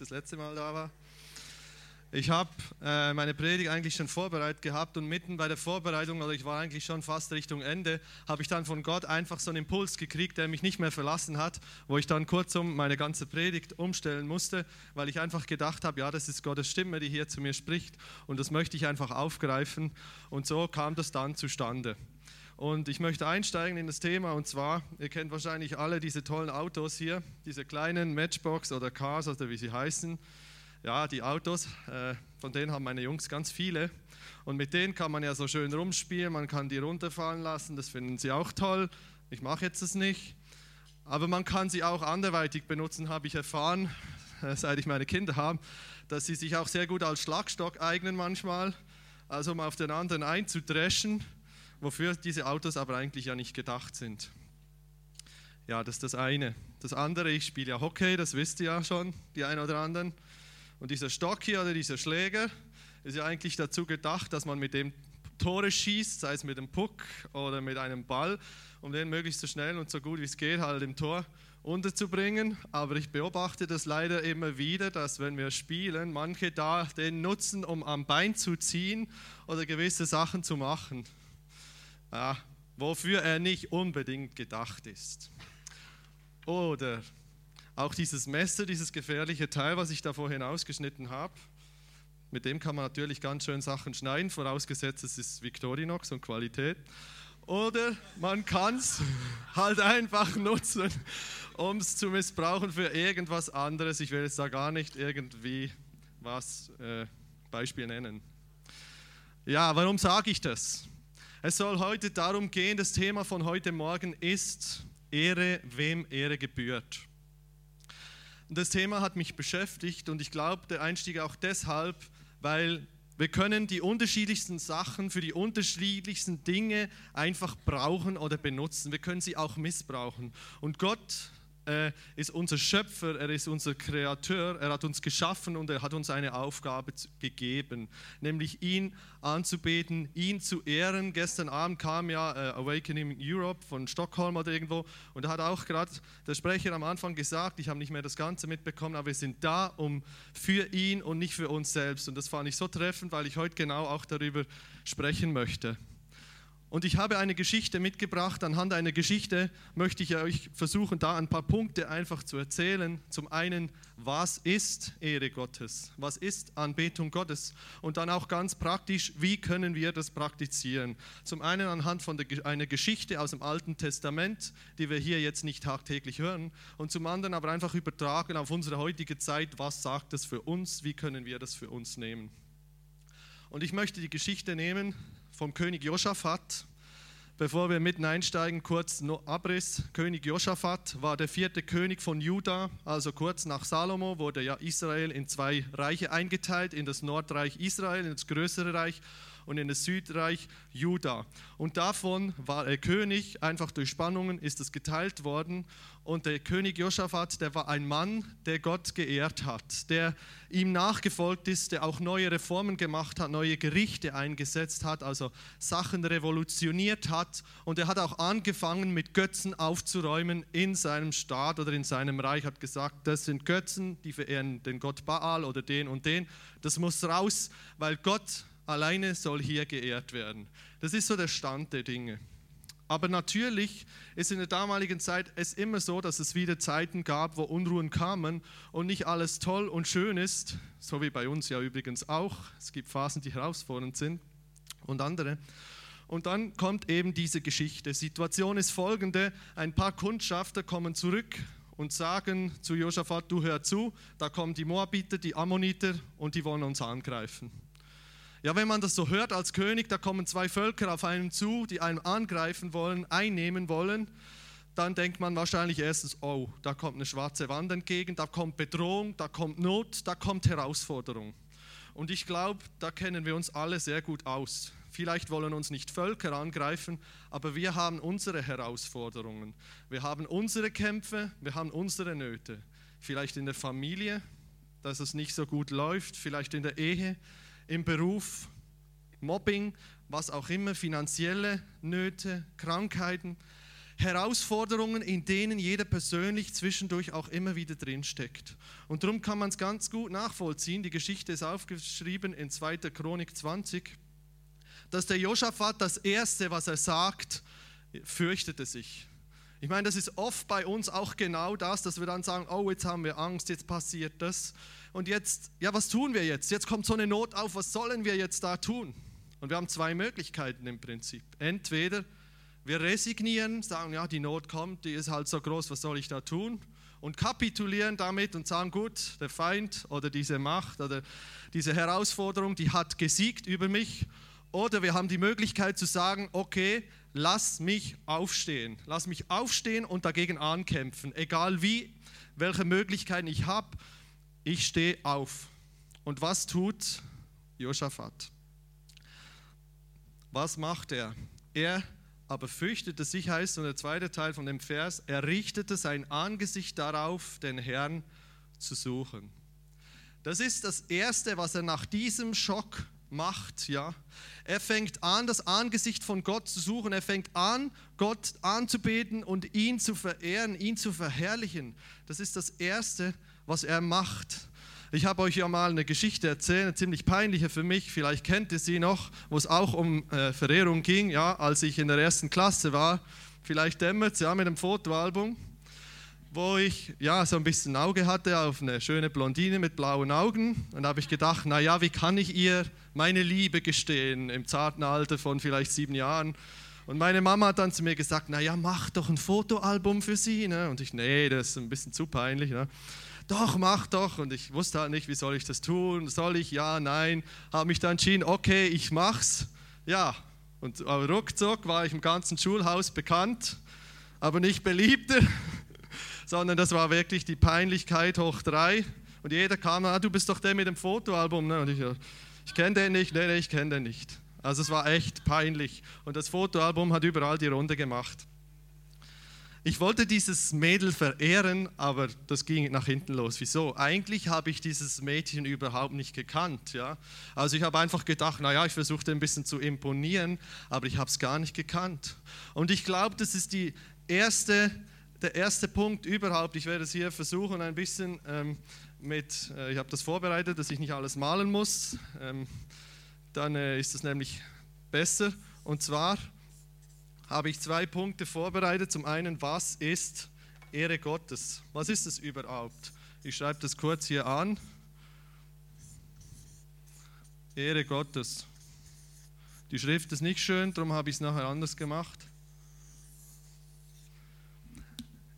das letzte Mal da war. Ich habe äh, meine Predigt eigentlich schon vorbereitet gehabt und mitten bei der Vorbereitung, oder ich war eigentlich schon fast Richtung Ende, habe ich dann von Gott einfach so einen Impuls gekriegt, der mich nicht mehr verlassen hat, wo ich dann kurzum meine ganze Predigt umstellen musste, weil ich einfach gedacht habe, ja, das ist Gottes Stimme, die hier zu mir spricht und das möchte ich einfach aufgreifen und so kam das dann zustande. Und ich möchte einsteigen in das Thema und zwar, ihr kennt wahrscheinlich alle diese tollen Autos hier, diese kleinen Matchbox oder Cars oder wie sie heißen ja, die Autos, äh, von denen haben meine Jungs ganz viele. Und mit denen kann man ja so schön rumspielen, man kann die runterfallen lassen, das finden sie auch toll. Ich mache jetzt das nicht. Aber man kann sie auch anderweitig benutzen, habe ich erfahren, seit ich meine Kinder habe, dass sie sich auch sehr gut als Schlagstock eignen manchmal, also um auf den anderen einzudreschen, wofür diese Autos aber eigentlich ja nicht gedacht sind. Ja, das ist das eine. Das andere, ich spiele ja Hockey, das wisst ihr ja schon, die einen oder anderen. Und dieser Stock hier oder dieser Schläger ist ja eigentlich dazu gedacht, dass man mit dem Tore schießt, sei es mit dem Puck oder mit einem Ball, um den möglichst so schnell und so gut wie es geht halt im Tor unterzubringen. Aber ich beobachte das leider immer wieder, dass wenn wir spielen, manche da den nutzen, um am Bein zu ziehen oder gewisse Sachen zu machen, ja, wofür er nicht unbedingt gedacht ist. Oder auch dieses Messer, dieses gefährliche Teil, was ich da vorhin ausgeschnitten habe, mit dem kann man natürlich ganz schön Sachen schneiden, vorausgesetzt es ist Victorinox und Qualität. Oder man kann es halt einfach nutzen, um es zu missbrauchen für irgendwas anderes. Ich will jetzt da gar nicht irgendwie was äh, Beispiel nennen. Ja, warum sage ich das? Es soll heute darum gehen, das Thema von heute Morgen ist Ehre, wem Ehre gebührt. Und das Thema hat mich beschäftigt und ich glaube, der Einstieg auch deshalb, weil wir können die unterschiedlichsten Sachen für die unterschiedlichsten Dinge einfach brauchen oder benutzen. Wir können sie auch missbrauchen. Und Gott äh, ist unser Schöpfer, er ist unser Kreateur, er hat uns geschaffen und er hat uns eine Aufgabe gegeben, nämlich ihn anzubeten, ihn zu ehren. Gestern Abend kam ja äh, Awakening Europe von Stockholm oder irgendwo und da hat auch gerade der Sprecher am Anfang gesagt, ich habe nicht mehr das Ganze mitbekommen, aber wir sind da um für ihn und nicht für uns selbst. Und das fand ich so treffend, weil ich heute genau auch darüber sprechen möchte. Und ich habe eine Geschichte mitgebracht. Anhand einer Geschichte möchte ich euch versuchen, da ein paar Punkte einfach zu erzählen. Zum einen, was ist Ehre Gottes? Was ist Anbetung Gottes? Und dann auch ganz praktisch, wie können wir das praktizieren? Zum einen anhand von der, einer Geschichte aus dem Alten Testament, die wir hier jetzt nicht tagtäglich hören. Und zum anderen aber einfach übertragen auf unsere heutige Zeit, was sagt das für uns? Wie können wir das für uns nehmen? Und ich möchte die Geschichte nehmen vom König Josaphat. Bevor wir mitten einsteigen, kurz Abriss. König Josaphat war der vierte König von Juda, also kurz nach Salomo wurde ja Israel in zwei Reiche eingeteilt, in das Nordreich Israel, in das größere Reich und in das Südreich Juda. Und davon war er König, einfach durch Spannungen ist es geteilt worden. Und der König Josaphat, der war ein Mann, der Gott geehrt hat, der ihm nachgefolgt ist, der auch neue Reformen gemacht hat, neue Gerichte eingesetzt hat, also Sachen revolutioniert hat. Und er hat auch angefangen, mit Götzen aufzuräumen in seinem Staat oder in seinem Reich, hat gesagt, das sind Götzen, die verehren den Gott Baal oder den und den. Das muss raus, weil Gott alleine soll hier geehrt werden. Das ist so der Stand der Dinge. Aber natürlich ist in der damaligen Zeit es immer so, dass es wieder Zeiten gab, wo Unruhen kamen und nicht alles toll und schön ist, so wie bei uns ja übrigens auch. Es gibt Phasen, die herausfordernd sind und andere. Und dann kommt eben diese Geschichte. Situation ist folgende: Ein paar Kundschafter kommen zurück und sagen zu Josaphat: Du hör zu, da kommen die Moabiter, die Ammoniter und die wollen uns angreifen. Ja, wenn man das so hört als König, da kommen zwei Völker auf einen zu, die einen angreifen wollen, einnehmen wollen, dann denkt man wahrscheinlich erstens, oh, da kommt eine schwarze Wand entgegen, da kommt Bedrohung, da kommt Not, da kommt Herausforderung. Und ich glaube, da kennen wir uns alle sehr gut aus. Vielleicht wollen uns nicht Völker angreifen, aber wir haben unsere Herausforderungen. Wir haben unsere Kämpfe, wir haben unsere Nöte. Vielleicht in der Familie, dass es nicht so gut läuft, vielleicht in der Ehe, im Beruf, Mobbing, was auch immer, finanzielle Nöte, Krankheiten. Herausforderungen, in denen jeder persönlich zwischendurch auch immer wieder drinsteckt. Und darum kann man es ganz gut nachvollziehen. Die Geschichte ist aufgeschrieben in 2. Chronik 20, dass der Josaphat das Erste, was er sagt, fürchtete sich. Ich meine, das ist oft bei uns auch genau das, dass wir dann sagen, oh, jetzt haben wir Angst, jetzt passiert das. Und jetzt, ja, was tun wir jetzt? Jetzt kommt so eine Not auf, was sollen wir jetzt da tun? Und wir haben zwei Möglichkeiten im Prinzip. Entweder wir resignieren, sagen, ja, die Not kommt, die ist halt so groß, was soll ich da tun? Und kapitulieren damit und sagen, gut, der Feind oder diese Macht oder diese Herausforderung, die hat gesiegt über mich. Oder wir haben die Möglichkeit zu sagen, okay, lass mich aufstehen. Lass mich aufstehen und dagegen ankämpfen. Egal wie, welche Möglichkeiten ich habe, ich stehe auf. Und was tut Josaphat? Was macht er? Er aber fürchtete sich, heißt und der zweite Teil von dem Vers, er richtete sein Angesicht darauf, den Herrn zu suchen. Das ist das Erste, was er nach diesem Schock macht, ja. Er fängt an, das Angesicht von Gott zu suchen. Er fängt an, Gott anzubeten und ihn zu verehren, ihn zu verherrlichen. Das ist das Erste, was er macht. Ich habe euch ja mal eine Geschichte erzählt, eine ziemlich peinliche für mich, vielleicht kennt ihr sie noch, wo es auch um äh, Verehrung ging, ja, als ich in der ersten Klasse war. Vielleicht dämmert es ja mit dem Fotoalbum wo ich ja so ein bisschen Auge hatte auf eine schöne Blondine mit blauen Augen. Und da habe ich gedacht, naja, wie kann ich ihr meine Liebe gestehen im zarten Alter von vielleicht sieben Jahren? Und meine Mama hat dann zu mir gesagt, naja, mach doch ein Fotoalbum für sie. Ne? Und ich, nee, das ist ein bisschen zu peinlich. Ne? Doch, mach doch. Und ich wusste halt nicht, wie soll ich das tun? Soll ich? Ja, nein. Habe mich dann entschieden, okay, ich mach's. Ja, und ruckzuck war ich im ganzen Schulhaus bekannt, aber nicht beliebter sondern das war wirklich die Peinlichkeit hoch drei. Und jeder kam, ah, du bist doch der mit dem Fotoalbum. Ne? Und ich, ich kenne den nicht, nee, nee, ich kenne den nicht. Also es war echt peinlich. Und das Fotoalbum hat überall die Runde gemacht. Ich wollte dieses Mädel verehren, aber das ging nach hinten los. Wieso? Eigentlich habe ich dieses Mädchen überhaupt nicht gekannt. Ja? Also ich habe einfach gedacht, naja, ich versuchte ein bisschen zu imponieren, aber ich habe es gar nicht gekannt. Und ich glaube, das ist die erste der erste Punkt überhaupt, ich werde es hier versuchen ein bisschen ähm, mit, äh, ich habe das vorbereitet, dass ich nicht alles malen muss, ähm, dann äh, ist es nämlich besser. Und zwar habe ich zwei Punkte vorbereitet. Zum einen, was ist Ehre Gottes? Was ist es überhaupt? Ich schreibe das kurz hier an. Ehre Gottes. Die Schrift ist nicht schön, darum habe ich es nachher anders gemacht.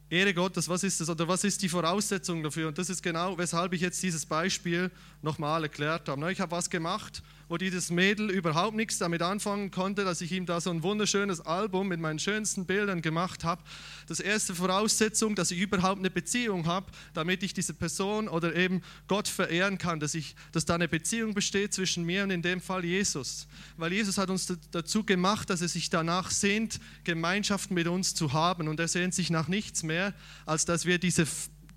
Ehre Gottes, was ist das oder was ist die Voraussetzung dafür? Und das ist genau, weshalb ich jetzt dieses Beispiel nochmal erklärt habe. Ich habe was gemacht, wo dieses Mädel überhaupt nichts damit anfangen konnte, dass ich ihm da so ein wunderschönes Album mit meinen schönsten Bildern gemacht habe. Das erste Voraussetzung, dass ich überhaupt eine Beziehung habe, damit ich diese Person oder eben Gott verehren kann, dass, ich, dass da eine Beziehung besteht zwischen mir und in dem Fall Jesus. Weil Jesus hat uns dazu gemacht, dass er sich danach sehnt, Gemeinschaft mit uns zu haben. Und er sehnt sich nach nichts mehr, als dass wir diese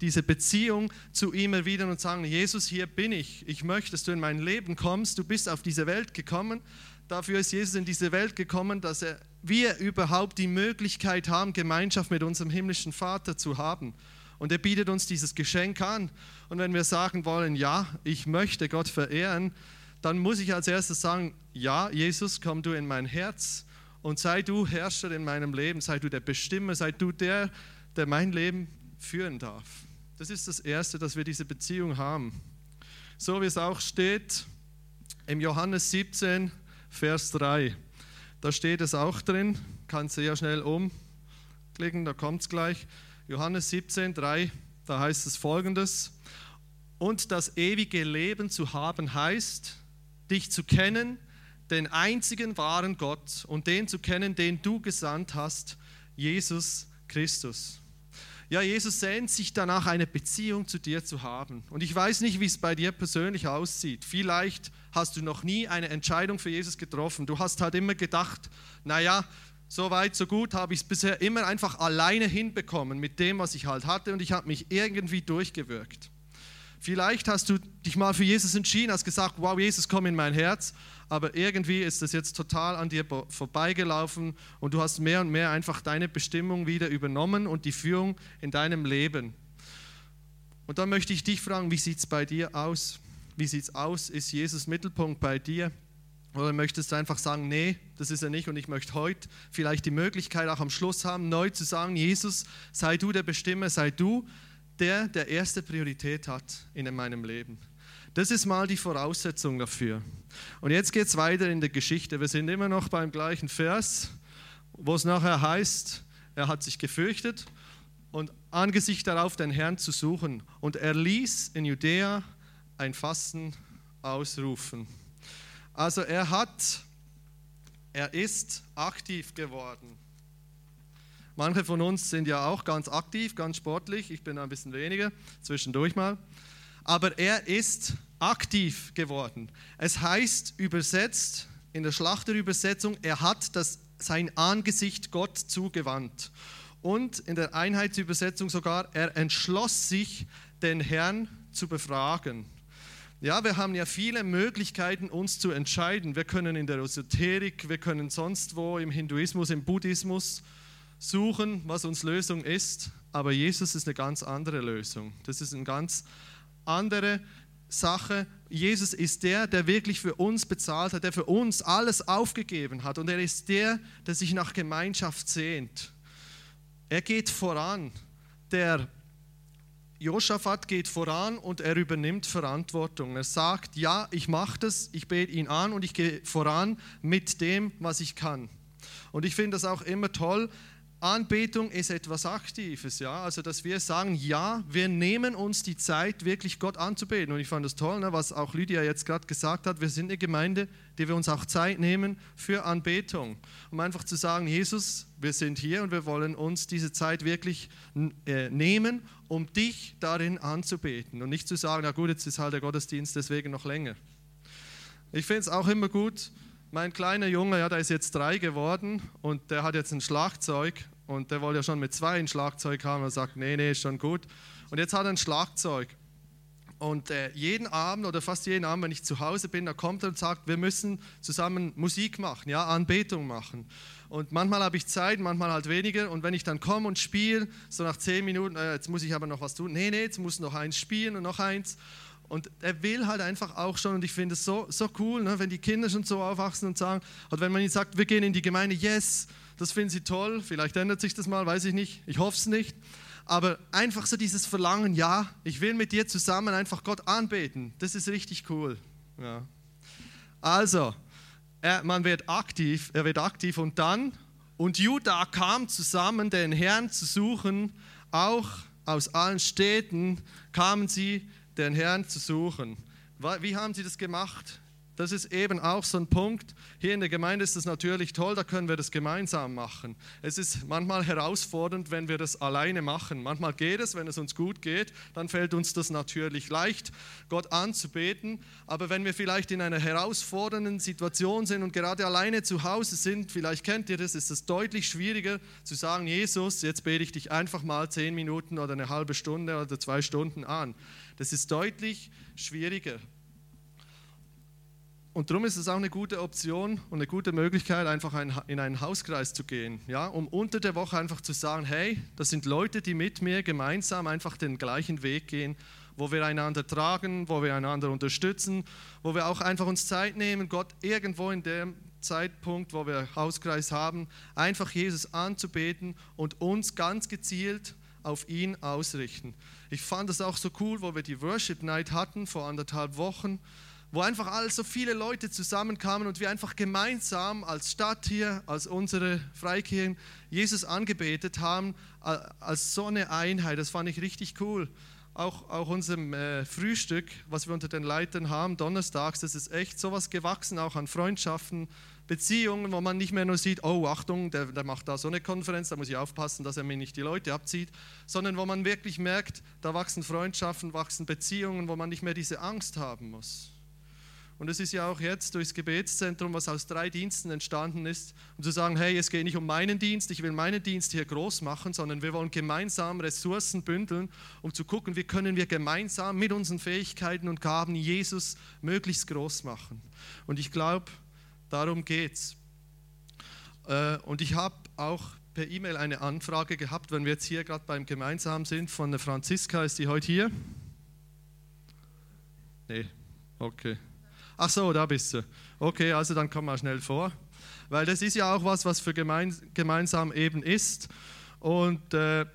diese Beziehung zu ihm erwidern und sagen, Jesus, hier bin ich. Ich möchte, dass du in mein Leben kommst. Du bist auf diese Welt gekommen. Dafür ist Jesus in diese Welt gekommen, dass er, wir überhaupt die Möglichkeit haben, Gemeinschaft mit unserem himmlischen Vater zu haben. Und er bietet uns dieses Geschenk an. Und wenn wir sagen wollen, ja, ich möchte Gott verehren, dann muss ich als erstes sagen, ja, Jesus, komm du in mein Herz und sei du Herrscher in meinem Leben, sei du der Bestimmer, sei du der, der mein Leben führen darf. Das ist das Erste, dass wir diese Beziehung haben. So wie es auch steht im Johannes 17, Vers 3. Da steht es auch drin, kann sehr schnell umklicken, da kommt es gleich. Johannes 17, 3, da heißt es folgendes. Und das ewige Leben zu haben heißt, dich zu kennen, den einzigen wahren Gott und den zu kennen, den du gesandt hast, Jesus Christus. Ja, Jesus sehnt sich danach, eine Beziehung zu dir zu haben. Und ich weiß nicht, wie es bei dir persönlich aussieht. Vielleicht hast du noch nie eine Entscheidung für Jesus getroffen. Du hast halt immer gedacht, naja, so weit, so gut habe ich es bisher immer einfach alleine hinbekommen mit dem, was ich halt hatte und ich habe mich irgendwie durchgewirkt. Vielleicht hast du dich mal für Jesus entschieden, hast gesagt, wow, Jesus, komm in mein Herz, aber irgendwie ist das jetzt total an dir vorbeigelaufen und du hast mehr und mehr einfach deine Bestimmung wieder übernommen und die Führung in deinem Leben. Und dann möchte ich dich fragen, wie sieht es bei dir aus? Wie sieht es aus? Ist Jesus Mittelpunkt bei dir? Oder möchtest du einfach sagen, nee, das ist er nicht und ich möchte heute vielleicht die Möglichkeit auch am Schluss haben, neu zu sagen, Jesus, sei du der Bestimmer, sei du der, der erste Priorität hat in meinem Leben. Das ist mal die Voraussetzung dafür. Und jetzt geht es weiter in der Geschichte. Wir sind immer noch beim gleichen Vers, wo es nachher heißt, er hat sich gefürchtet und angesichts darauf den Herrn zu suchen. Und er ließ in Judäa ein Fasten ausrufen. Also er hat, er ist aktiv geworden. Manche von uns sind ja auch ganz aktiv, ganz sportlich. Ich bin ein bisschen weniger, zwischendurch mal. Aber er ist aktiv geworden. Es heißt übersetzt in der Schlachterübersetzung, er hat das, sein Angesicht Gott zugewandt. Und in der Einheitsübersetzung sogar, er entschloss sich, den Herrn zu befragen. Ja, wir haben ja viele Möglichkeiten, uns zu entscheiden. Wir können in der Esoterik, wir können sonst wo im Hinduismus, im Buddhismus suchen, was uns Lösung ist, aber Jesus ist eine ganz andere Lösung. Das ist eine ganz andere Sache. Jesus ist der, der wirklich für uns bezahlt hat, der für uns alles aufgegeben hat und er ist der, der sich nach Gemeinschaft sehnt. Er geht voran. Der Josaphat geht voran und er übernimmt Verantwortung. Er sagt, ja, ich mache das, ich bete ihn an und ich gehe voran mit dem, was ich kann. Und ich finde das auch immer toll, Anbetung ist etwas Aktives, ja. Also, dass wir sagen, ja, wir nehmen uns die Zeit, wirklich Gott anzubeten. Und ich fand das toll, ne, was auch Lydia jetzt gerade gesagt hat. Wir sind eine Gemeinde, die wir uns auch Zeit nehmen für Anbetung. Um einfach zu sagen, Jesus, wir sind hier und wir wollen uns diese Zeit wirklich äh, nehmen, um dich darin anzubeten. Und nicht zu sagen, na gut, jetzt ist halt der Gottesdienst deswegen noch länger. Ich finde es auch immer gut, mein kleiner Junge, ja, der ist jetzt drei geworden und der hat jetzt ein Schlagzeug und der wollte ja schon mit zwei ein Schlagzeug haben. Er sagt, nee, nee, ist schon gut. Und jetzt hat er ein Schlagzeug. Und äh, jeden Abend oder fast jeden Abend, wenn ich zu Hause bin, da kommt er und sagt, wir müssen zusammen Musik machen, ja, Anbetung machen. Und manchmal habe ich Zeit, manchmal halt weniger. Und wenn ich dann komme und spiele, so nach zehn Minuten, äh, jetzt muss ich aber noch was tun. Nee, nee, jetzt muss noch eins spielen und noch eins. Und er will halt einfach auch schon, und ich finde es so, so cool, ne, wenn die Kinder schon so aufwachsen und sagen, oder wenn man ihnen sagt, wir gehen in die Gemeinde, yes, das finden sie toll, vielleicht ändert sich das mal, weiß ich nicht, ich hoffe es nicht. Aber einfach so dieses Verlangen, ja, ich will mit dir zusammen einfach Gott anbeten, das ist richtig cool. Ja. Also, er, man wird aktiv, er wird aktiv und dann, und Judah kam zusammen, den Herrn zu suchen, auch aus allen Städten kamen sie den Herrn zu suchen. Wie haben sie das gemacht? Das ist eben auch so ein Punkt. Hier in der Gemeinde ist es natürlich toll, da können wir das gemeinsam machen. Es ist manchmal herausfordernd, wenn wir das alleine machen. Manchmal geht es, wenn es uns gut geht, dann fällt uns das natürlich leicht, Gott anzubeten. Aber wenn wir vielleicht in einer herausfordernden Situation sind und gerade alleine zu Hause sind, vielleicht kennt ihr das, ist es deutlich schwieriger zu sagen, Jesus, jetzt bete ich dich einfach mal zehn Minuten oder eine halbe Stunde oder zwei Stunden an. Das ist deutlich schwieriger. Und darum ist es auch eine gute Option und eine gute Möglichkeit, einfach in einen Hauskreis zu gehen, ja, um unter der Woche einfach zu sagen, hey, das sind Leute, die mit mir gemeinsam einfach den gleichen Weg gehen, wo wir einander tragen, wo wir einander unterstützen, wo wir auch einfach uns Zeit nehmen, Gott irgendwo in dem Zeitpunkt, wo wir Hauskreis haben, einfach Jesus anzubeten und uns ganz gezielt auf ihn ausrichten. Ich fand es auch so cool, wo wir die Worship Night hatten vor anderthalb Wochen wo einfach all so viele Leute zusammenkamen und wir einfach gemeinsam als Stadt hier, als unsere Freikirchen, Jesus angebetet haben, als so eine Einheit. Das fand ich richtig cool. Auch, auch unserem äh, Frühstück, was wir unter den Leitern haben, donnerstags, das ist echt sowas gewachsen, auch an Freundschaften, Beziehungen, wo man nicht mehr nur sieht, oh Achtung, der, der macht da so eine Konferenz, da muss ich aufpassen, dass er mir nicht die Leute abzieht, sondern wo man wirklich merkt, da wachsen Freundschaften, wachsen Beziehungen, wo man nicht mehr diese Angst haben muss. Und es ist ja auch jetzt durchs Gebetszentrum, was aus drei Diensten entstanden ist, um zu sagen, hey, es geht nicht um meinen Dienst, ich will meinen Dienst hier groß machen, sondern wir wollen gemeinsam Ressourcen bündeln, um zu gucken, wie können wir gemeinsam mit unseren Fähigkeiten und Gaben Jesus möglichst groß machen. Und ich glaube, darum geht's. Äh, und ich habe auch per E-Mail eine Anfrage gehabt, wenn wir jetzt hier gerade beim Gemeinsam sind, von der Franziska, ist die heute hier? Nee, okay. Ach so, da bist du. Okay, also dann komm mal schnell vor. Weil das ist ja auch was, was für gemein, gemeinsam eben ist. Und äh,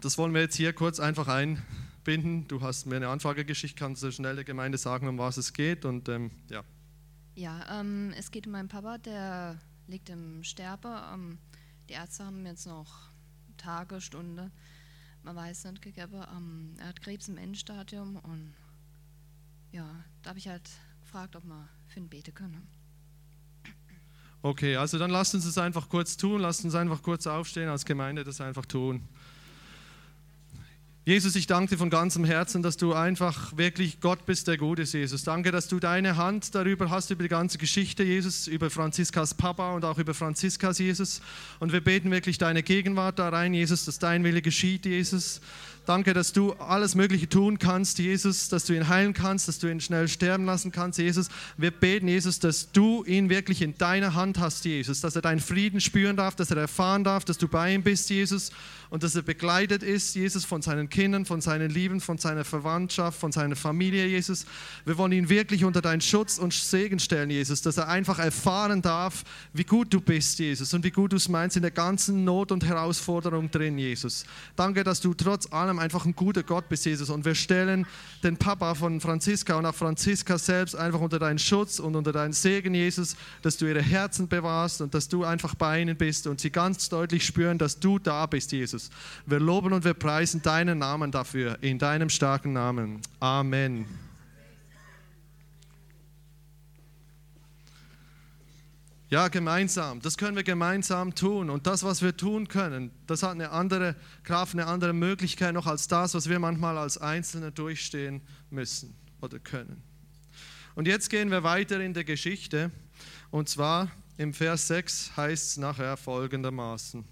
das wollen wir jetzt hier kurz einfach einbinden. Du hast mir eine Anfrage geschickt, kannst du schnell der Gemeinde sagen, um was es geht. Und ähm, ja. Ja, ähm, es geht um meinen Papa, der liegt im Sterbe. Ähm, die Ärzte haben jetzt noch Tage, Stunde, man weiß nicht gegeben. Ähm, er hat Krebs im Endstadium und ja, da habe ich halt gefragt, ob wir für ihn beten können. Okay, also dann lasst uns das einfach kurz tun, lasst uns einfach kurz aufstehen als Gemeinde, das einfach tun. Jesus, ich danke dir von ganzem Herzen, dass du einfach wirklich Gott bist, der gut ist, Jesus. Danke, dass du deine Hand darüber hast, über die ganze Geschichte, Jesus, über Franziskas Papa und auch über Franziskas, Jesus. Und wir beten wirklich deine Gegenwart da rein, Jesus, dass dein Wille geschieht, Jesus. Danke, dass du alles Mögliche tun kannst, Jesus, dass du ihn heilen kannst, dass du ihn schnell sterben lassen kannst, Jesus. Wir beten, Jesus, dass du ihn wirklich in deiner Hand hast, Jesus, dass er deinen Frieden spüren darf, dass er erfahren darf, dass du bei ihm bist, Jesus, und dass er begleitet ist, Jesus, von seinen Kindern, von seinen Lieben, von seiner Verwandtschaft, von seiner Familie, Jesus. Wir wollen ihn wirklich unter deinen Schutz und Segen stellen, Jesus, dass er einfach erfahren darf, wie gut du bist, Jesus, und wie gut du es meinst in der ganzen Not und Herausforderung drin, Jesus. Danke, dass du trotz allem allem einfach ein guter Gott bist, Jesus. Und wir stellen den Papa von Franziska und auch Franziska selbst einfach unter deinen Schutz und unter deinen Segen, Jesus, dass du ihre Herzen bewahrst und dass du einfach bei ihnen bist und sie ganz deutlich spüren, dass du da bist, Jesus. Wir loben und wir preisen deinen Namen dafür, in deinem starken Namen. Amen. Ja, gemeinsam. Das können wir gemeinsam tun. Und das, was wir tun können, das hat eine andere Kraft, eine andere Möglichkeit noch als das, was wir manchmal als Einzelne durchstehen müssen oder können. Und jetzt gehen wir weiter in der Geschichte. Und zwar im Vers 6 heißt es nachher folgendermaßen.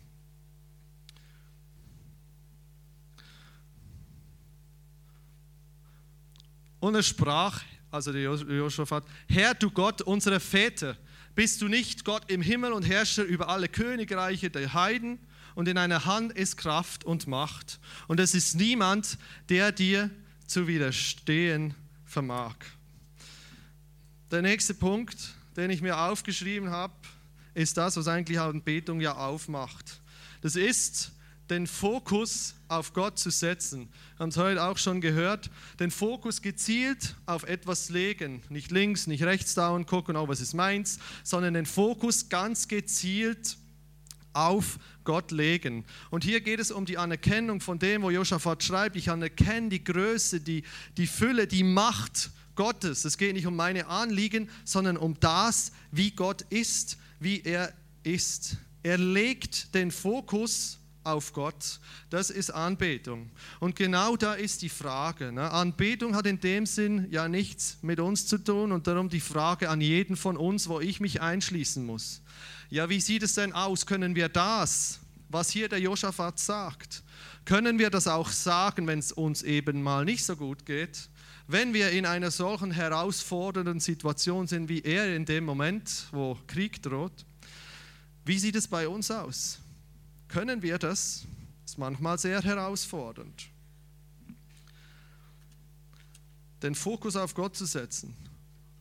Und er sprach, also der Josaphat, Herr du Gott unserer Väter, bist du nicht Gott im Himmel und Herrscher über alle Königreiche der Heiden? Und in einer Hand ist Kraft und Macht. Und es ist niemand, der dir zu widerstehen vermag. Der nächste Punkt, den ich mir aufgeschrieben habe, ist das, was eigentlich Anbetung ja aufmacht. Das ist, den Fokus auf Gott zu setzen. Wir haben es heute auch schon gehört, den Fokus gezielt auf etwas legen. Nicht links, nicht rechts da und gucken, oh, was ist meins, sondern den Fokus ganz gezielt auf Gott legen. Und hier geht es um die Anerkennung von dem, wo Josaphat schreibt, ich anerkenne die Größe, die, die Fülle, die Macht Gottes. Es geht nicht um meine Anliegen, sondern um das, wie Gott ist, wie er ist. Er legt den Fokus auf auf Gott. Das ist Anbetung. Und genau da ist die Frage. Ne? Anbetung hat in dem Sinn ja nichts mit uns zu tun und darum die Frage an jeden von uns, wo ich mich einschließen muss. Ja, wie sieht es denn aus? Können wir das, was hier der Josaphat sagt, können wir das auch sagen, wenn es uns eben mal nicht so gut geht? Wenn wir in einer solchen herausfordernden Situation sind wie er in dem Moment, wo Krieg droht, wie sieht es bei uns aus? Können wir das? Das ist manchmal sehr herausfordernd. Den Fokus auf Gott zu setzen.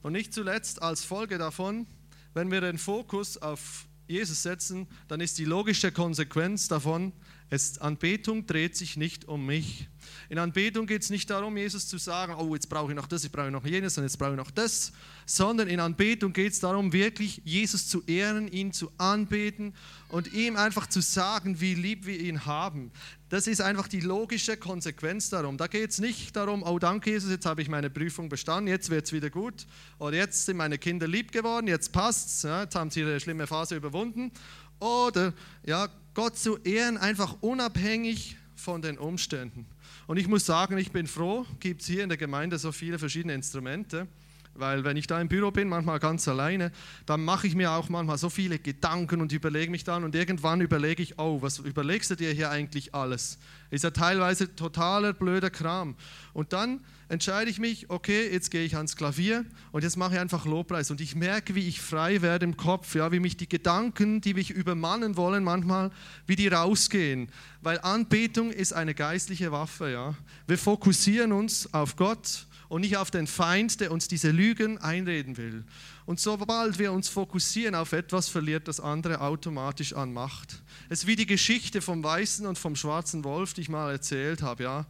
Und nicht zuletzt als Folge davon, wenn wir den Fokus auf Jesus setzen, dann ist die logische Konsequenz davon, es, Anbetung dreht sich nicht um mich. In Anbetung geht es nicht darum, Jesus zu sagen, oh, jetzt brauche ich noch das, ich brauche noch jenes und jetzt brauche ich noch das, sondern in Anbetung geht es darum, wirklich Jesus zu ehren, ihn zu anbeten und ihm einfach zu sagen, wie lieb wir ihn haben. Das ist einfach die logische Konsequenz darum. Da geht es nicht darum, oh danke Jesus, jetzt habe ich meine Prüfung bestanden, jetzt wird es wieder gut oder jetzt sind meine Kinder lieb geworden, jetzt passt es, ja, jetzt haben sie ihre schlimme Phase überwunden. Oder ja, Gott zu ehren, einfach unabhängig von den Umständen. Und ich muss sagen, ich bin froh, gibt es hier in der Gemeinde so viele verschiedene Instrumente. Weil wenn ich da im Büro bin, manchmal ganz alleine, dann mache ich mir auch manchmal so viele Gedanken und überlege mich dann und irgendwann überlege ich, oh, was überlegst du dir hier eigentlich alles? Ist ja teilweise totaler blöder Kram. Und dann entscheide ich mich, okay, jetzt gehe ich ans Klavier und jetzt mache ich einfach Lobpreis und ich merke, wie ich frei werde im Kopf, ja, wie mich die Gedanken, die mich übermannen wollen manchmal, wie die rausgehen, weil Anbetung ist eine geistliche Waffe, ja. Wir fokussieren uns auf Gott und nicht auf den Feind, der uns diese Lügen einreden will. Und sobald wir uns fokussieren auf etwas, verliert das andere automatisch an Macht. Es ist wie die Geschichte vom weißen und vom schwarzen Wolf, die ich mal erzählt habe, ja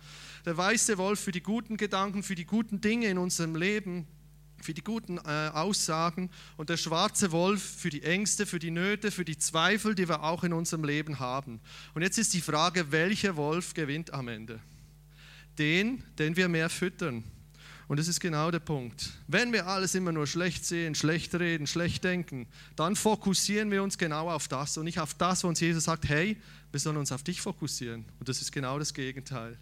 der weiße Wolf für die guten Gedanken, für die guten Dinge in unserem Leben, für die guten äh, Aussagen und der schwarze Wolf für die Ängste, für die Nöte, für die Zweifel, die wir auch in unserem Leben haben. Und jetzt ist die Frage, welcher Wolf gewinnt am Ende? Den, den wir mehr füttern. Und das ist genau der Punkt. Wenn wir alles immer nur schlecht sehen, schlecht reden, schlecht denken, dann fokussieren wir uns genau auf das und nicht auf das, wo uns Jesus sagt, hey, wir sollen uns auf dich fokussieren. Und das ist genau das Gegenteil.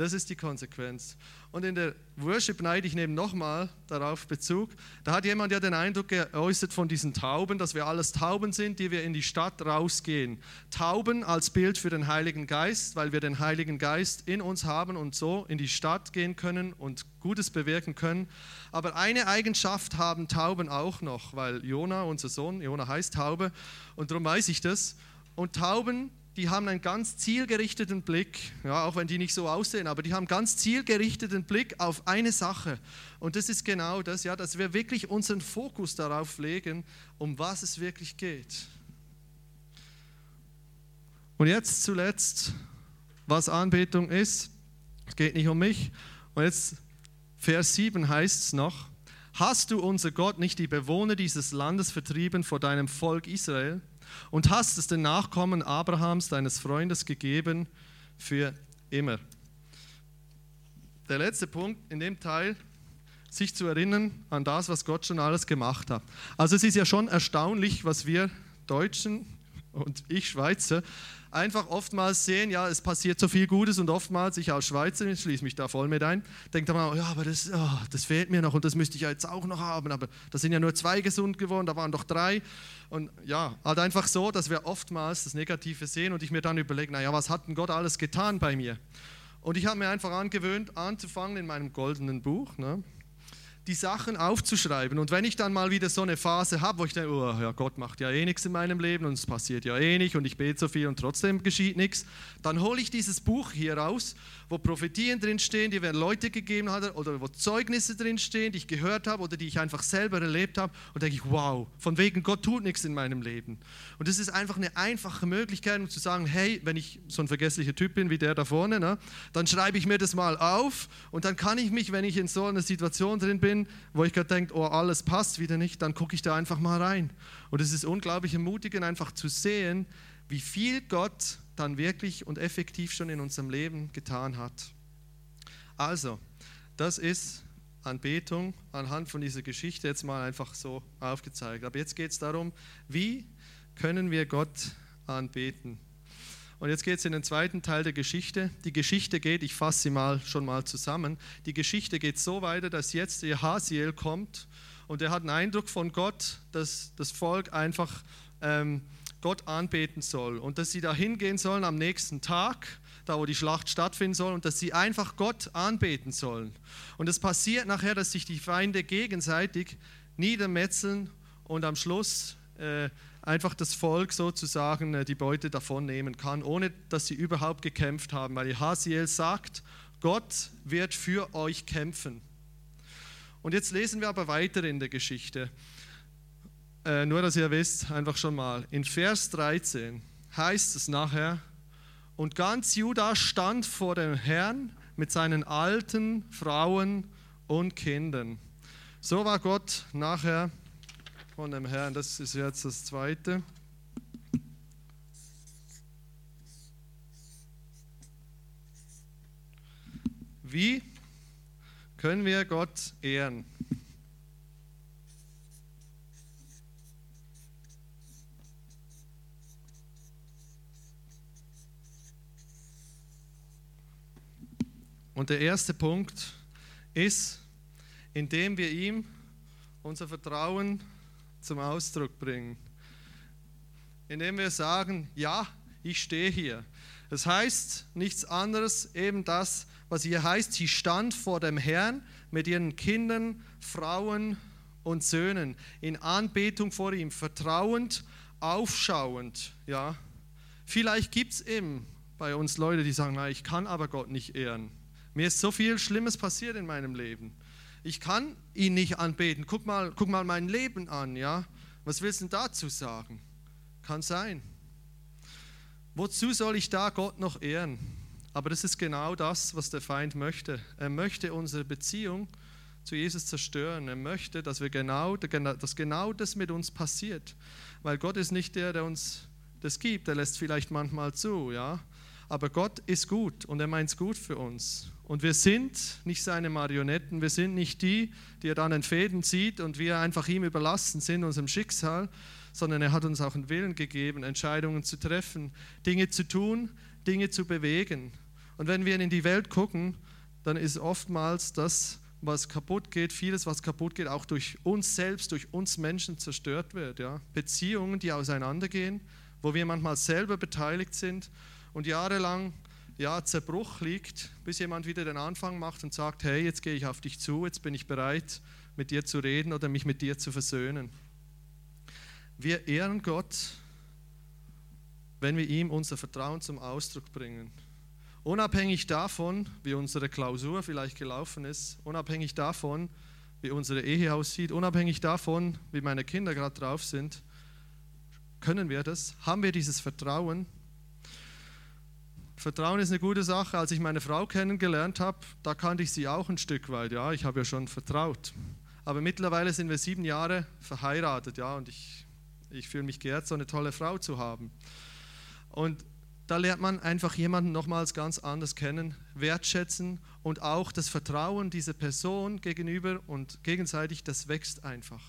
Das ist die Konsequenz. Und in der Worship Night, ich nehme nochmal darauf Bezug, da hat jemand ja den Eindruck geäußert von diesen Tauben, dass wir alles Tauben sind, die wir in die Stadt rausgehen. Tauben als Bild für den Heiligen Geist, weil wir den Heiligen Geist in uns haben und so in die Stadt gehen können und Gutes bewirken können. Aber eine Eigenschaft haben Tauben auch noch, weil Jona, unser Sohn, Jona heißt Taube und darum weiß ich das. Und Tauben die haben einen ganz zielgerichteten Blick, ja, auch wenn die nicht so aussehen, aber die haben ganz zielgerichteten Blick auf eine Sache. Und das ist genau das, ja, dass wir wirklich unseren Fokus darauf legen, um was es wirklich geht. Und jetzt zuletzt, was Anbetung ist. Es geht nicht um mich. Und jetzt Vers 7 heißt es noch, hast du unser Gott nicht die Bewohner dieses Landes vertrieben vor deinem Volk Israel? Und hast es den Nachkommen Abrahams, deines Freundes, gegeben für immer. Der letzte Punkt in dem Teil, sich zu erinnern an das, was Gott schon alles gemacht hat. Also es ist ja schon erstaunlich, was wir Deutschen und ich Schweizer einfach oftmals sehen, ja, es passiert so viel Gutes und oftmals, ich als Schweizer, schließe mich da voll mit ein, denkt man, ja, aber das, oh, das fehlt mir noch und das müsste ich ja jetzt auch noch haben, aber da sind ja nur zwei gesund geworden, da waren doch drei. Und ja, halt einfach so, dass wir oftmals das Negative sehen und ich mir dann überlege, naja, was hat denn Gott alles getan bei mir? Und ich habe mir einfach angewöhnt, anzufangen in meinem goldenen Buch, ne? Die Sachen aufzuschreiben. Und wenn ich dann mal wieder so eine Phase habe, wo ich denke, oh, ja, Gott macht ja eh nichts in meinem Leben und es passiert ja eh nicht und ich bete so viel und trotzdem geschieht nichts, dann hole ich dieses Buch hier raus wo Prophetien drinstehen, die mir Leute gegeben haben oder wo Zeugnisse drinstehen, die ich gehört habe oder die ich einfach selber erlebt habe und denke ich, wow, von wegen Gott tut nichts in meinem Leben. Und das ist einfach eine einfache Möglichkeit, um zu sagen, hey, wenn ich so ein vergesslicher Typ bin wie der da vorne, ne, dann schreibe ich mir das mal auf und dann kann ich mich, wenn ich in so einer Situation drin bin, wo ich gerade denke, oh, alles passt wieder nicht, dann gucke ich da einfach mal rein. Und es ist unglaublich ermutigend, einfach zu sehen, wie viel Gott dann wirklich und effektiv schon in unserem Leben getan hat. Also, das ist Anbetung anhand von dieser Geschichte jetzt mal einfach so aufgezeigt. Aber jetzt geht es darum, wie können wir Gott anbeten? Und jetzt geht es in den zweiten Teil der Geschichte. Die Geschichte geht, ich fasse sie mal schon mal zusammen. Die Geschichte geht so weiter, dass jetzt Jehasiel kommt und er hat einen Eindruck von Gott, dass das Volk einfach ähm, Gott anbeten soll und dass sie da hingehen sollen am nächsten Tag, da wo die Schlacht stattfinden soll und dass sie einfach Gott anbeten sollen. Und es passiert nachher, dass sich die Feinde gegenseitig niedermetzeln und am Schluss äh, einfach das Volk sozusagen äh, die Beute davon nehmen kann, ohne dass sie überhaupt gekämpft haben, weil Hasiel sagt, Gott wird für euch kämpfen. Und jetzt lesen wir aber weiter in der Geschichte. Äh, nur dass ihr wisst, einfach schon mal, in Vers 13 heißt es nachher, und ganz Juda stand vor dem Herrn mit seinen alten Frauen und Kindern. So war Gott nachher von dem Herrn. Das ist jetzt das Zweite. Wie können wir Gott ehren? Und der erste Punkt ist, indem wir ihm unser Vertrauen zum Ausdruck bringen. Indem wir sagen, ja, ich stehe hier. Das heißt nichts anderes, eben das, was hier heißt, sie stand vor dem Herrn mit ihren Kindern, Frauen und Söhnen in Anbetung vor ihm, vertrauend, aufschauend. Ja. Vielleicht gibt es eben bei uns Leute, die sagen, ich kann aber Gott nicht ehren. Mir ist so viel Schlimmes passiert in meinem Leben. Ich kann ihn nicht anbeten. Guck mal, guck mal mein Leben an, ja. Was willst du denn dazu sagen? Kann sein. Wozu soll ich da Gott noch ehren? Aber das ist genau das, was der Feind möchte. Er möchte unsere Beziehung zu Jesus zerstören. Er möchte, dass, wir genau, dass genau das mit uns passiert. Weil Gott ist nicht der, der uns das gibt. Er lässt vielleicht manchmal zu, ja. Aber Gott ist gut und er meint es gut für uns. Und wir sind nicht seine Marionetten, wir sind nicht die, die er dann in Fäden zieht und wir einfach ihm überlassen sind, unserem Schicksal, sondern er hat uns auch einen Willen gegeben, Entscheidungen zu treffen, Dinge zu tun, Dinge zu bewegen. Und wenn wir in die Welt gucken, dann ist oftmals das, was kaputt geht, vieles, was kaputt geht, auch durch uns selbst, durch uns Menschen zerstört wird. Ja? Beziehungen, die auseinandergehen, wo wir manchmal selber beteiligt sind und jahrelang ja, Zerbruch liegt, bis jemand wieder den Anfang macht und sagt, hey, jetzt gehe ich auf dich zu, jetzt bin ich bereit, mit dir zu reden oder mich mit dir zu versöhnen. Wir ehren Gott, wenn wir ihm unser Vertrauen zum Ausdruck bringen. Unabhängig davon, wie unsere Klausur vielleicht gelaufen ist, unabhängig davon, wie unsere Ehe aussieht, unabhängig davon, wie meine Kinder gerade drauf sind, können wir das? Haben wir dieses Vertrauen? Vertrauen ist eine gute Sache. Als ich meine Frau kennengelernt habe, da kannte ich sie auch ein Stück weit. Ja, ich habe ja schon vertraut. Aber mittlerweile sind wir sieben Jahre verheiratet. Ja, und ich ich fühle mich geehrt, so eine tolle Frau zu haben. Und da lernt man einfach jemanden nochmals ganz anders kennen, wertschätzen und auch das Vertrauen dieser Person gegenüber und gegenseitig, das wächst einfach.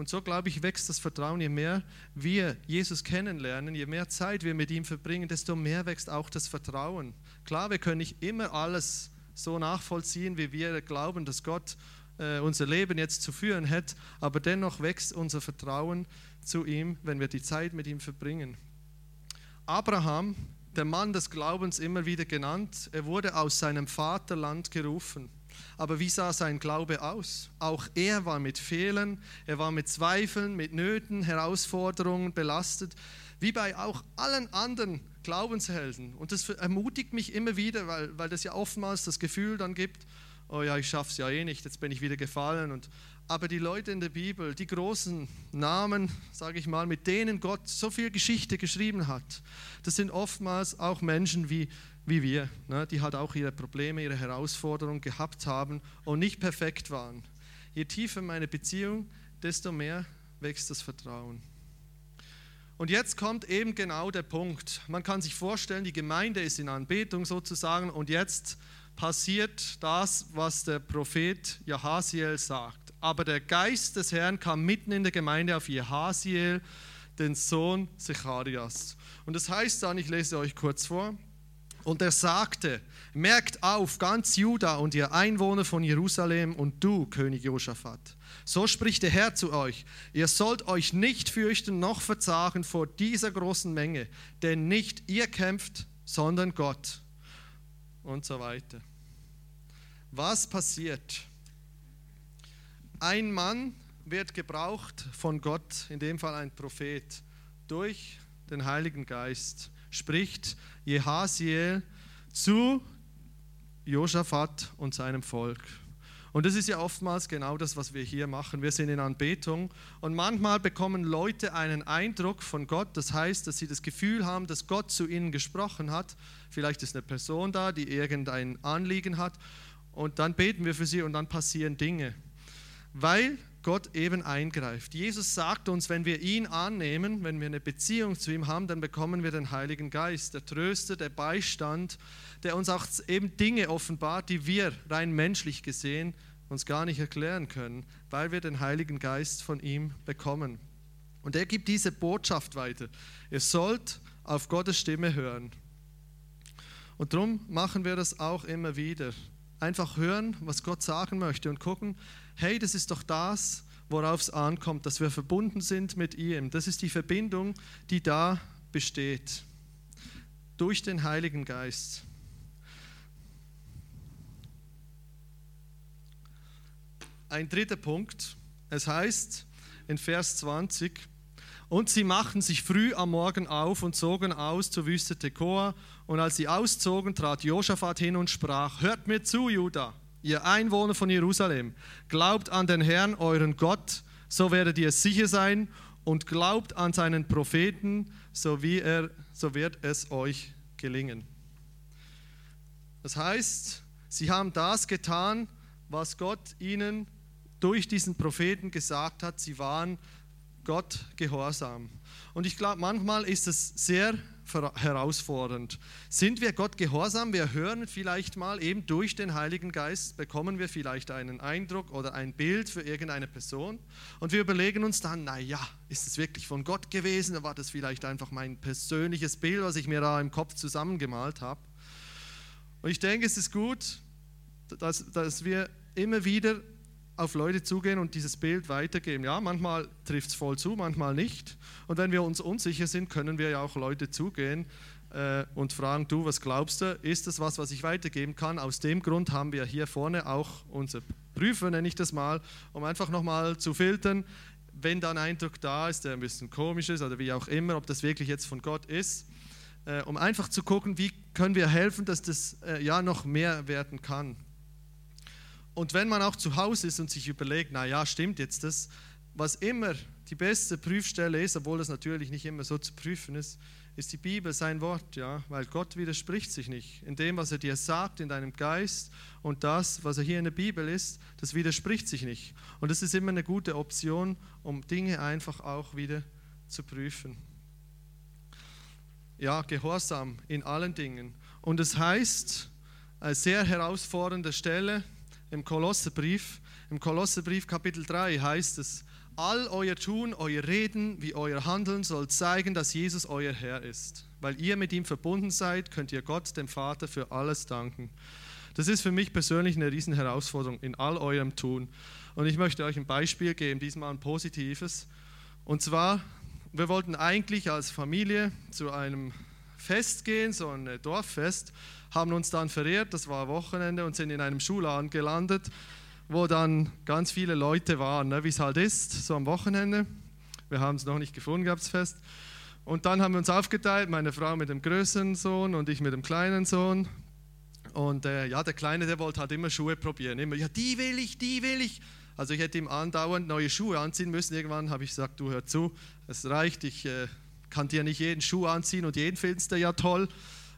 Und so, glaube ich, wächst das Vertrauen, je mehr wir Jesus kennenlernen, je mehr Zeit wir mit ihm verbringen, desto mehr wächst auch das Vertrauen. Klar, wir können nicht immer alles so nachvollziehen, wie wir glauben, dass Gott äh, unser Leben jetzt zu führen hat, aber dennoch wächst unser Vertrauen zu ihm, wenn wir die Zeit mit ihm verbringen. Abraham, der Mann des Glaubens immer wieder genannt, er wurde aus seinem Vaterland gerufen. Aber wie sah sein Glaube aus? Auch er war mit Fehlern, er war mit Zweifeln, mit Nöten, Herausforderungen belastet, wie bei auch allen anderen Glaubenshelden. Und das ermutigt mich immer wieder, weil, weil das ja oftmals das Gefühl dann gibt, oh ja, ich schaffe es ja eh nicht, jetzt bin ich wieder gefallen. Und aber die Leute in der Bibel, die großen Namen, sage ich mal, mit denen Gott so viel Geschichte geschrieben hat, das sind oftmals auch Menschen wie, wie wir, ne, die halt auch ihre Probleme, ihre Herausforderungen gehabt haben und nicht perfekt waren. Je tiefer meine Beziehung, desto mehr wächst das Vertrauen. Und jetzt kommt eben genau der Punkt. Man kann sich vorstellen, die Gemeinde ist in Anbetung sozusagen und jetzt passiert das, was der Prophet Jahasiel sagt. Aber der Geist des Herrn kam mitten in der Gemeinde auf Jehasiel, den Sohn Zecharias. Und das heißt dann, ich lese euch kurz vor, und er sagte, merkt auf, ganz Juda und ihr Einwohner von Jerusalem und du, König Josaphat. So spricht der Herr zu euch, ihr sollt euch nicht fürchten noch verzagen vor dieser großen Menge, denn nicht ihr kämpft, sondern Gott. Und so weiter. Was passiert? Ein Mann wird gebraucht von Gott, in dem Fall ein Prophet, durch den Heiligen Geist, spricht Jehasiel zu Josaphat und seinem Volk. Und das ist ja oftmals genau das, was wir hier machen. Wir sind in Anbetung und manchmal bekommen Leute einen Eindruck von Gott. Das heißt, dass sie das Gefühl haben, dass Gott zu ihnen gesprochen hat. Vielleicht ist eine Person da, die irgendein Anliegen hat. Und dann beten wir für sie und dann passieren Dinge weil Gott eben eingreift. Jesus sagt uns, wenn wir ihn annehmen, wenn wir eine Beziehung zu ihm haben, dann bekommen wir den Heiligen Geist, der Tröster, der Beistand, der uns auch eben Dinge offenbart, die wir rein menschlich gesehen uns gar nicht erklären können, weil wir den Heiligen Geist von ihm bekommen. Und er gibt diese Botschaft weiter. Ihr sollt auf Gottes Stimme hören. Und darum machen wir das auch immer wieder einfach hören, was Gott sagen möchte und gucken, hey, das ist doch das, worauf es ankommt, dass wir verbunden sind mit ihm. Das ist die Verbindung, die da besteht. Durch den Heiligen Geist. Ein dritter Punkt. Es heißt in Vers 20, und sie machten sich früh am Morgen auf und zogen aus zur Wüste Tekoa. Und als sie auszogen, trat Josaphat hin und sprach, hört mir zu, Judah ihr Einwohner von Jerusalem, glaubt an den Herrn, euren Gott, so werdet ihr sicher sein und glaubt an seinen Propheten, so, wie er, so wird es euch gelingen. Das heißt, sie haben das getan, was Gott ihnen durch diesen Propheten gesagt hat. Sie waren Gott gehorsam. Und ich glaube, manchmal ist es sehr herausfordernd. Sind wir Gott gehorsam? Wir hören vielleicht mal eben durch den Heiligen Geist, bekommen wir vielleicht einen Eindruck oder ein Bild für irgendeine Person und wir überlegen uns dann, naja, ist es wirklich von Gott gewesen? Oder war das vielleicht einfach mein persönliches Bild, was ich mir da im Kopf zusammengemalt habe? Und ich denke, es ist gut, dass, dass wir immer wieder auf Leute zugehen und dieses Bild weitergeben. Ja, manchmal trifft es voll zu, manchmal nicht. Und wenn wir uns unsicher sind, können wir ja auch Leute zugehen äh, und fragen, du, was glaubst du, ist das was, was ich weitergeben kann? Aus dem Grund haben wir hier vorne auch unser Prüfer, nenne ich das mal, um einfach nochmal zu filtern, wenn da ein Eindruck da ist, der ein bisschen komisch ist oder wie auch immer, ob das wirklich jetzt von Gott ist, äh, um einfach zu gucken, wie können wir helfen, dass das äh, ja noch mehr werden kann. Und wenn man auch zu Hause ist und sich überlegt, na ja, stimmt jetzt das, was immer die beste Prüfstelle ist, obwohl das natürlich nicht immer so zu prüfen ist, ist die Bibel, sein Wort, ja, weil Gott widerspricht sich nicht. In dem, was er dir sagt, in deinem Geist und das, was er hier in der Bibel ist, das widerspricht sich nicht. Und das ist immer eine gute Option, um Dinge einfach auch wieder zu prüfen. Ja, Gehorsam in allen Dingen. Und es heißt, eine sehr herausfordernde Stelle, im Kolosserbrief. Im Kolosserbrief Kapitel 3 heißt es, all euer Tun, euer Reden wie euer Handeln soll zeigen, dass Jesus euer Herr ist. Weil ihr mit ihm verbunden seid, könnt ihr Gott, dem Vater, für alles danken. Das ist für mich persönlich eine riesen Herausforderung in all eurem Tun. Und ich möchte euch ein Beispiel geben, diesmal ein positives. Und zwar, wir wollten eigentlich als Familie zu einem Fest gehen, so ein Dorffest haben uns dann verehrt, das war Wochenende und sind in einem Schulladen gelandet, wo dann ganz viele Leute waren, ne, wie es halt ist, so am Wochenende. Wir haben es noch nicht gefunden, gab es Fest. Und dann haben wir uns aufgeteilt, meine Frau mit dem größeren Sohn und ich mit dem kleinen Sohn. Und äh, ja, der Kleine, der wollte halt immer Schuhe probieren. Immer, ja, die will ich, die will ich. Also ich hätte ihm andauernd neue Schuhe anziehen müssen. Irgendwann habe ich gesagt, du hör zu, es reicht, ich äh, kann dir nicht jeden Schuh anziehen und jeden findest du ja toll.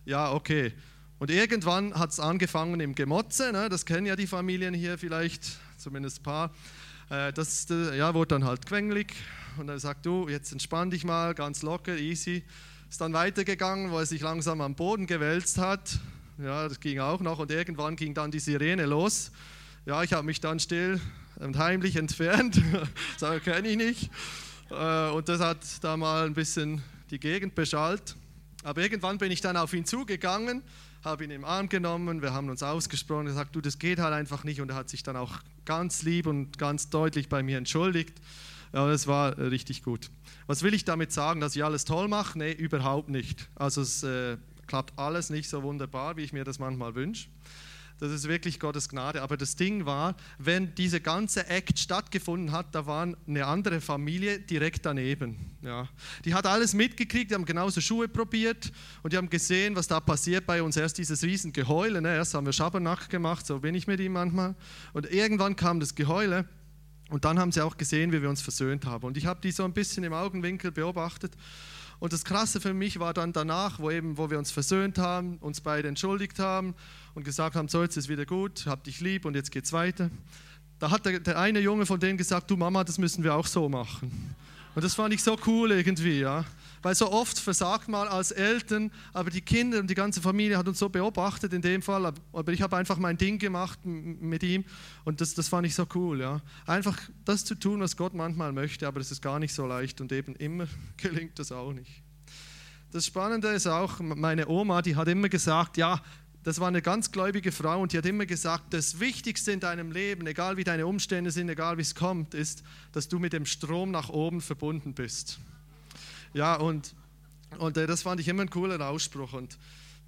Ja, okay. Und irgendwann hat es angefangen im Gemotze, ne? das kennen ja die Familien hier vielleicht, zumindest ein paar. Äh, das äh, ja, wurde dann halt quengelig und er sagt, du, jetzt entspann dich mal, ganz locker, easy. Ist dann weitergegangen, wo er sich langsam am Boden gewälzt hat. Ja, das ging auch noch und irgendwann ging dann die Sirene los. Ja, ich habe mich dann still und heimlich entfernt, das kenne ich nicht. Äh, und das hat da mal ein bisschen die Gegend beschallt. Aber irgendwann bin ich dann auf ihn zugegangen habe ihn im Arm genommen, wir haben uns ausgesprochen, gesagt, du, das geht halt einfach nicht und er hat sich dann auch ganz lieb und ganz deutlich bei mir entschuldigt. Ja, das war richtig gut. Was will ich damit sagen, dass ich alles toll mache? Nee, überhaupt nicht. Also es äh, klappt alles nicht so wunderbar, wie ich mir das manchmal wünsche. Das ist wirklich Gottes Gnade. Aber das Ding war, wenn diese ganze Act stattgefunden hat, da war eine andere Familie direkt daneben. Ja. Die hat alles mitgekriegt, die haben genauso Schuhe probiert und die haben gesehen, was da passiert bei uns. Erst dieses riesen Geheule, ne? erst haben wir Schabernack gemacht, so bin ich mit ihm manchmal. Und irgendwann kam das Geheule und dann haben sie auch gesehen, wie wir uns versöhnt haben. Und ich habe die so ein bisschen im Augenwinkel beobachtet. Und das Krasse für mich war dann danach, wo, eben, wo wir uns versöhnt haben, uns beide entschuldigt haben und gesagt haben, so jetzt ist wieder gut, hab dich lieb und jetzt geht's weiter. Da hat der, der eine Junge von denen gesagt, du Mama, das müssen wir auch so machen. Und das fand ich so cool irgendwie, ja. Weil so oft versagt man als Eltern, aber die Kinder und die ganze Familie hat uns so beobachtet in dem Fall. Aber ich habe einfach mein Ding gemacht mit ihm und das, das fand ich so cool, ja. Einfach das zu tun, was Gott manchmal möchte, aber das ist gar nicht so leicht und eben immer gelingt das auch nicht. Das Spannende ist auch, meine Oma, die hat immer gesagt, ja, das war eine ganz gläubige Frau und die hat immer gesagt, das Wichtigste in deinem Leben, egal wie deine Umstände sind, egal wie es kommt, ist, dass du mit dem Strom nach oben verbunden bist. Ja, und, und äh, das fand ich immer ein cooler Ausspruch. Und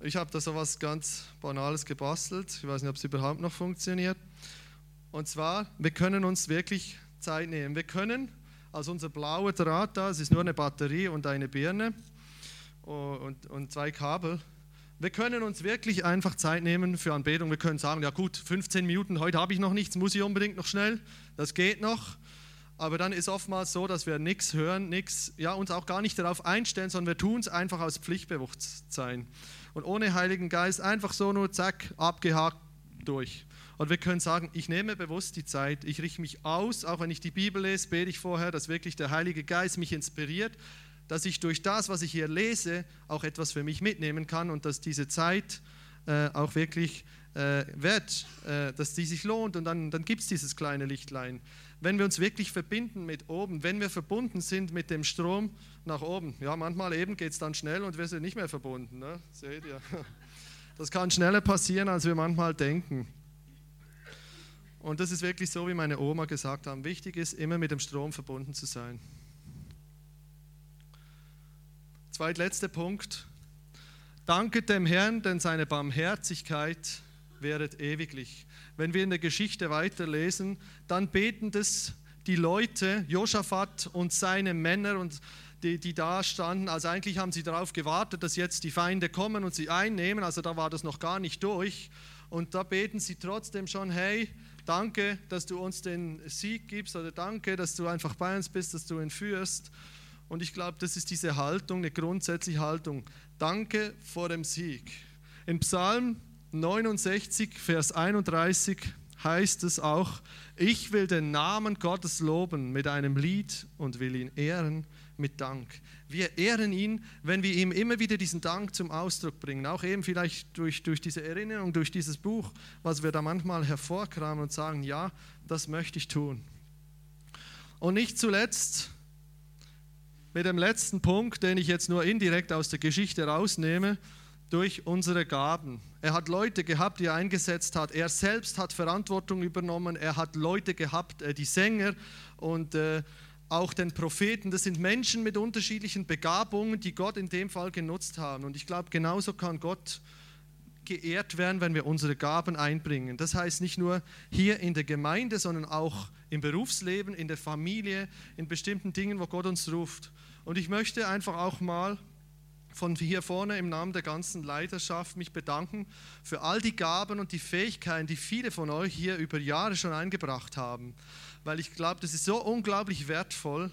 ich habe da so was ganz Banales gebastelt. Ich weiß nicht, ob es überhaupt noch funktioniert. Und zwar, wir können uns wirklich Zeit nehmen. Wir können, also unser blauer Draht da, es ist nur eine Batterie und eine Birne und, und zwei Kabel. Wir können uns wirklich einfach Zeit nehmen für Anbetung. Wir können sagen, ja gut, 15 Minuten, heute habe ich noch nichts, muss ich unbedingt noch schnell. Das geht noch. Aber dann ist oftmals so, dass wir nichts hören, nichts, ja, uns auch gar nicht darauf einstellen, sondern wir tun es einfach aus Pflichtbewusstsein. Und ohne Heiligen Geist einfach so nur zack, abgehakt durch. Und wir können sagen, ich nehme bewusst die Zeit, ich richte mich aus, auch wenn ich die Bibel lese, bete ich vorher, dass wirklich der Heilige Geist mich inspiriert, dass ich durch das, was ich hier lese, auch etwas für mich mitnehmen kann und dass diese Zeit äh, auch wirklich äh, wert, äh, dass die sich lohnt und dann, dann gibt es dieses kleine Lichtlein. Wenn wir uns wirklich verbinden mit oben, wenn wir verbunden sind mit dem Strom nach oben, ja, manchmal eben geht es dann schnell und wir sind nicht mehr verbunden, ne? seht ihr. Das kann schneller passieren, als wir manchmal denken. Und das ist wirklich so, wie meine Oma gesagt hat. Wichtig ist, immer mit dem Strom verbunden zu sein. Zweitletzter Punkt. Danket dem Herrn, denn seine Barmherzigkeit wäret ewiglich. Wenn wir in der Geschichte weiterlesen, dann beten das die Leute, Josaphat und seine Männer und die, die da standen, also eigentlich haben sie darauf gewartet, dass jetzt die Feinde kommen und sie einnehmen, also da war das noch gar nicht durch. Und da beten sie trotzdem schon, hey, danke, dass du uns den Sieg gibst oder danke, dass du einfach bei uns bist, dass du ihn führst. Und ich glaube, das ist diese Haltung, eine grundsätzliche Haltung. Danke vor dem Sieg. In Psalm 69, Vers 31 heißt es auch, ich will den Namen Gottes loben mit einem Lied und will ihn ehren mit Dank. Wir ehren ihn, wenn wir ihm immer wieder diesen Dank zum Ausdruck bringen. Auch eben vielleicht durch, durch diese Erinnerung, durch dieses Buch, was wir da manchmal hervorkramen und sagen, ja, das möchte ich tun. Und nicht zuletzt mit dem letzten Punkt, den ich jetzt nur indirekt aus der Geschichte rausnehme, durch unsere Gaben. Er hat Leute gehabt, die er eingesetzt hat. Er selbst hat Verantwortung übernommen. Er hat Leute gehabt, äh, die Sänger und äh, auch den Propheten. Das sind Menschen mit unterschiedlichen Begabungen, die Gott in dem Fall genutzt haben. Und ich glaube, genauso kann Gott geehrt werden, wenn wir unsere Gaben einbringen. Das heißt nicht nur hier in der Gemeinde, sondern auch im Berufsleben, in der Familie, in bestimmten Dingen, wo Gott uns ruft. Und ich möchte einfach auch mal von hier vorne im Namen der ganzen Leiterschaft mich bedanken für all die Gaben und die Fähigkeiten, die viele von euch hier über Jahre schon eingebracht haben. Weil ich glaube, das ist so unglaublich wertvoll.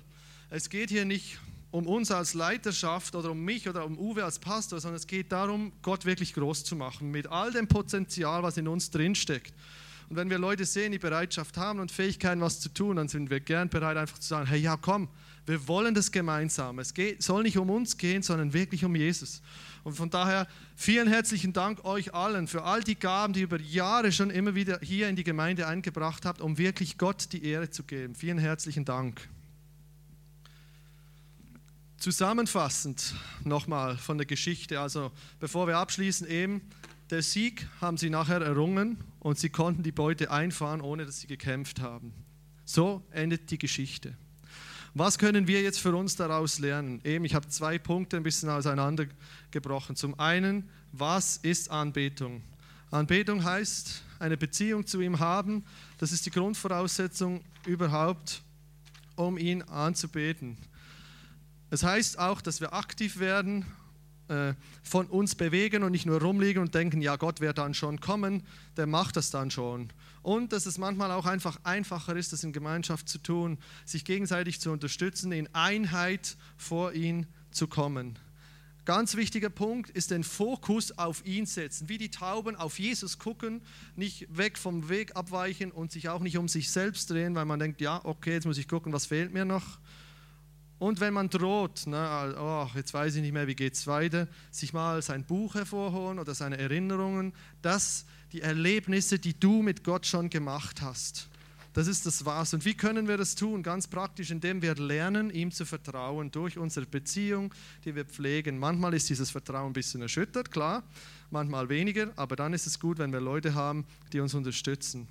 Es geht hier nicht um uns als Leiterschaft oder um mich oder um Uwe als Pastor, sondern es geht darum, Gott wirklich groß zu machen mit all dem Potenzial, was in uns drinsteckt. Und wenn wir Leute sehen, die Bereitschaft haben und Fähigkeiten, was zu tun, dann sind wir gern bereit, einfach zu sagen: Hey, ja, komm, wir wollen das gemeinsam. Es geht, soll nicht um uns gehen, sondern wirklich um Jesus. Und von daher vielen herzlichen Dank euch allen für all die Gaben, die über Jahre schon immer wieder hier in die Gemeinde eingebracht habt, um wirklich Gott die Ehre zu geben. Vielen herzlichen Dank. Zusammenfassend nochmal von der Geschichte, also bevor wir abschließen, eben, der Sieg haben sie nachher errungen und sie konnten die Beute einfahren, ohne dass sie gekämpft haben. So endet die Geschichte. Was können wir jetzt für uns daraus lernen? Eben, ich habe zwei Punkte ein bisschen auseinandergebrochen. Zum einen, was ist Anbetung? Anbetung heißt, eine Beziehung zu ihm haben. Das ist die Grundvoraussetzung überhaupt, um ihn anzubeten. Es heißt auch, dass wir aktiv werden, äh, von uns bewegen und nicht nur rumliegen und denken, ja, Gott wird dann schon kommen, der macht das dann schon. Und dass es manchmal auch einfach einfacher ist, das in Gemeinschaft zu tun, sich gegenseitig zu unterstützen, in Einheit vor ihn zu kommen. Ganz wichtiger Punkt ist den Fokus auf ihn setzen, wie die Tauben auf Jesus gucken, nicht weg vom Weg abweichen und sich auch nicht um sich selbst drehen, weil man denkt, ja, okay, jetzt muss ich gucken, was fehlt mir noch. Und wenn man droht, ne, oh, jetzt weiß ich nicht mehr, wie geht es weiter, sich mal sein Buch hervorholen oder seine Erinnerungen, das die Erlebnisse, die du mit Gott schon gemacht hast. Das ist das Was. Und wie können wir das tun? Ganz praktisch, indem wir lernen, ihm zu vertrauen durch unsere Beziehung, die wir pflegen. Manchmal ist dieses Vertrauen ein bisschen erschüttert, klar, manchmal weniger, aber dann ist es gut, wenn wir Leute haben, die uns unterstützen.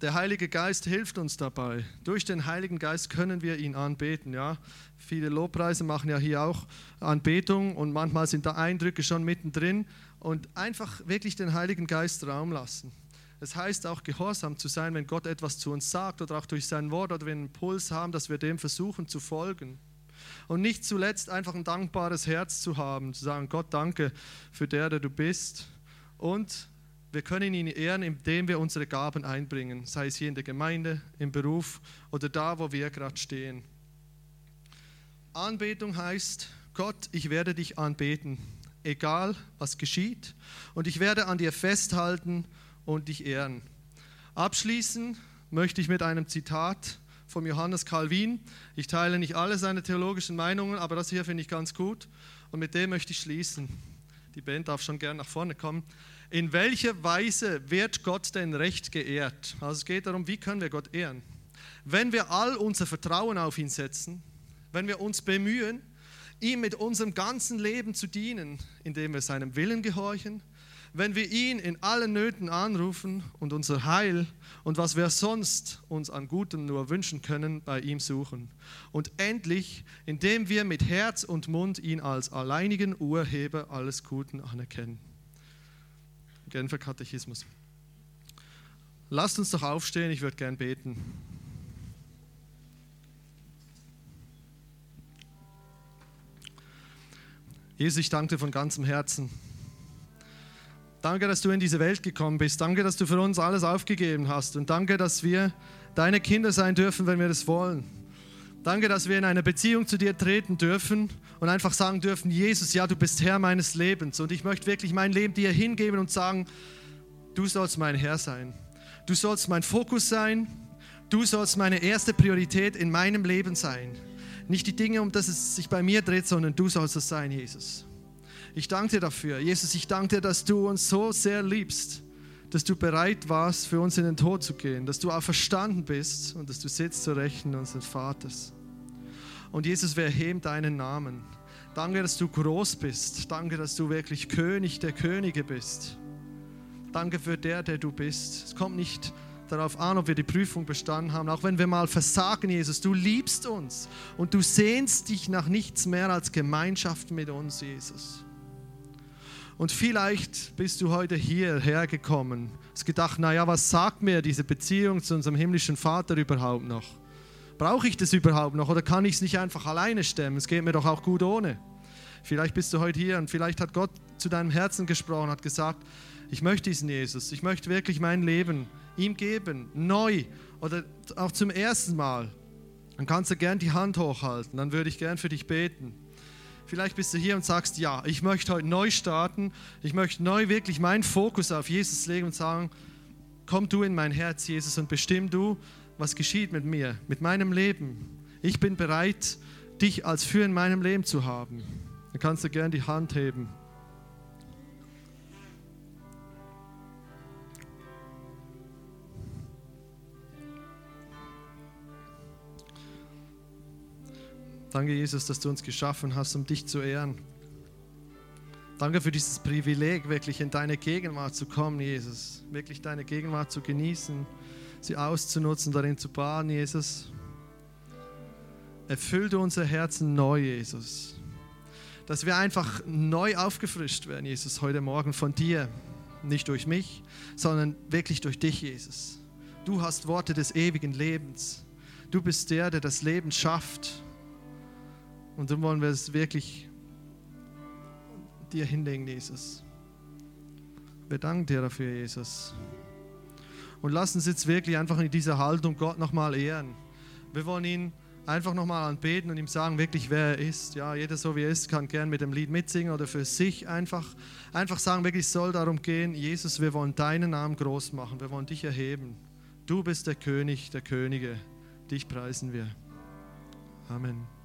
Der Heilige Geist hilft uns dabei. Durch den Heiligen Geist können wir ihn anbeten. Ja? Viele Lobpreise machen ja hier auch Anbetung und manchmal sind da Eindrücke schon mittendrin und einfach wirklich den Heiligen Geist Raum lassen. Es heißt auch gehorsam zu sein, wenn Gott etwas zu uns sagt oder auch durch sein Wort oder wir einen Impuls haben, dass wir dem versuchen zu folgen. Und nicht zuletzt einfach ein dankbares Herz zu haben, zu sagen, Gott danke für der, der du bist. Und wir können ihn ehren, indem wir unsere Gaben einbringen, sei es hier in der Gemeinde, im Beruf oder da, wo wir gerade stehen. Anbetung heißt, Gott, ich werde dich anbeten, egal was geschieht, und ich werde an dir festhalten und dich ehren. Abschließen möchte ich mit einem Zitat von Johannes Calvin. Ich teile nicht alle seine theologischen Meinungen, aber das hier finde ich ganz gut und mit dem möchte ich schließen. Die Band darf schon gern nach vorne kommen. In welcher Weise wird Gott denn recht geehrt? Also es geht darum, wie können wir Gott ehren? Wenn wir all unser Vertrauen auf ihn setzen, wenn wir uns bemühen, ihm mit unserem ganzen Leben zu dienen, indem wir seinem Willen gehorchen, wenn wir ihn in allen Nöten anrufen und unser Heil und was wir sonst uns an Gutem nur wünschen können, bei ihm suchen. Und endlich, indem wir mit Herz und Mund ihn als alleinigen Urheber alles Guten anerkennen. Genfer Katechismus. Lasst uns doch aufstehen, ich würde gern beten. Jesus, ich danke dir von ganzem Herzen. Danke, dass du in diese Welt gekommen bist. Danke, dass du für uns alles aufgegeben hast. Und danke, dass wir deine Kinder sein dürfen, wenn wir das wollen. Danke, dass wir in eine Beziehung zu dir treten dürfen und einfach sagen dürfen, Jesus, ja, du bist Herr meines Lebens und ich möchte wirklich mein Leben dir hingeben und sagen, du sollst mein Herr sein. Du sollst mein Fokus sein. Du sollst meine erste Priorität in meinem Leben sein. Nicht die Dinge, um das es sich bei mir dreht, sondern du sollst es sein, Jesus. Ich danke dir dafür. Jesus, ich danke dir, dass du uns so sehr liebst, dass du bereit warst, für uns in den Tod zu gehen, dass du auch verstanden bist und dass du sitzt zu Rechten unseres Vaters. Und Jesus, wir erheben deinen Namen. Danke, dass du groß bist. Danke, dass du wirklich König der Könige bist. Danke für der, der du bist. Es kommt nicht darauf an, ob wir die Prüfung bestanden haben, auch wenn wir mal versagen, Jesus. Du liebst uns und du sehnst dich nach nichts mehr als Gemeinschaft mit uns, Jesus. Und vielleicht bist du heute hierher gekommen, hast gedacht, naja, was sagt mir diese Beziehung zu unserem himmlischen Vater überhaupt noch? Brauche ich das überhaupt noch oder kann ich es nicht einfach alleine stemmen? Es geht mir doch auch gut ohne. Vielleicht bist du heute hier und vielleicht hat Gott zu deinem Herzen gesprochen, hat gesagt, ich möchte diesen Jesus, ich möchte wirklich mein Leben ihm geben, neu oder auch zum ersten Mal. Dann kannst du gern die Hand hochhalten, dann würde ich gern für dich beten. Vielleicht bist du hier und sagst, ja, ich möchte heute neu starten. Ich möchte neu wirklich meinen Fokus auf Jesus legen und sagen, komm du in mein Herz, Jesus, und bestimm du, was geschieht mit mir, mit meinem Leben. Ich bin bereit, dich als Führer in meinem Leben zu haben. Dann kannst du gerne die Hand heben. Danke, Jesus, dass du uns geschaffen hast, um dich zu ehren. Danke für dieses Privileg, wirklich in deine Gegenwart zu kommen, Jesus. Wirklich deine Gegenwart zu genießen, sie auszunutzen, darin zu baden, Jesus. Erfüll unser Herzen neu, Jesus. Dass wir einfach neu aufgefrischt werden, Jesus, heute Morgen von dir. Nicht durch mich, sondern wirklich durch dich, Jesus. Du hast Worte des ewigen Lebens. Du bist der, der das Leben schafft. Und darum wollen wir es wirklich dir hinlegen, Jesus. Wir danken dir dafür, Jesus. Und lass uns jetzt wirklich einfach in dieser Haltung Gott nochmal ehren. Wir wollen ihn einfach nochmal anbeten und ihm sagen, wirklich, wer er ist. Ja, jeder so wie er ist, kann gern mit dem Lied mitsingen oder für sich einfach, einfach sagen, wirklich, soll darum gehen, Jesus, wir wollen deinen Namen groß machen, wir wollen dich erheben. Du bist der König der Könige, dich preisen wir. Amen.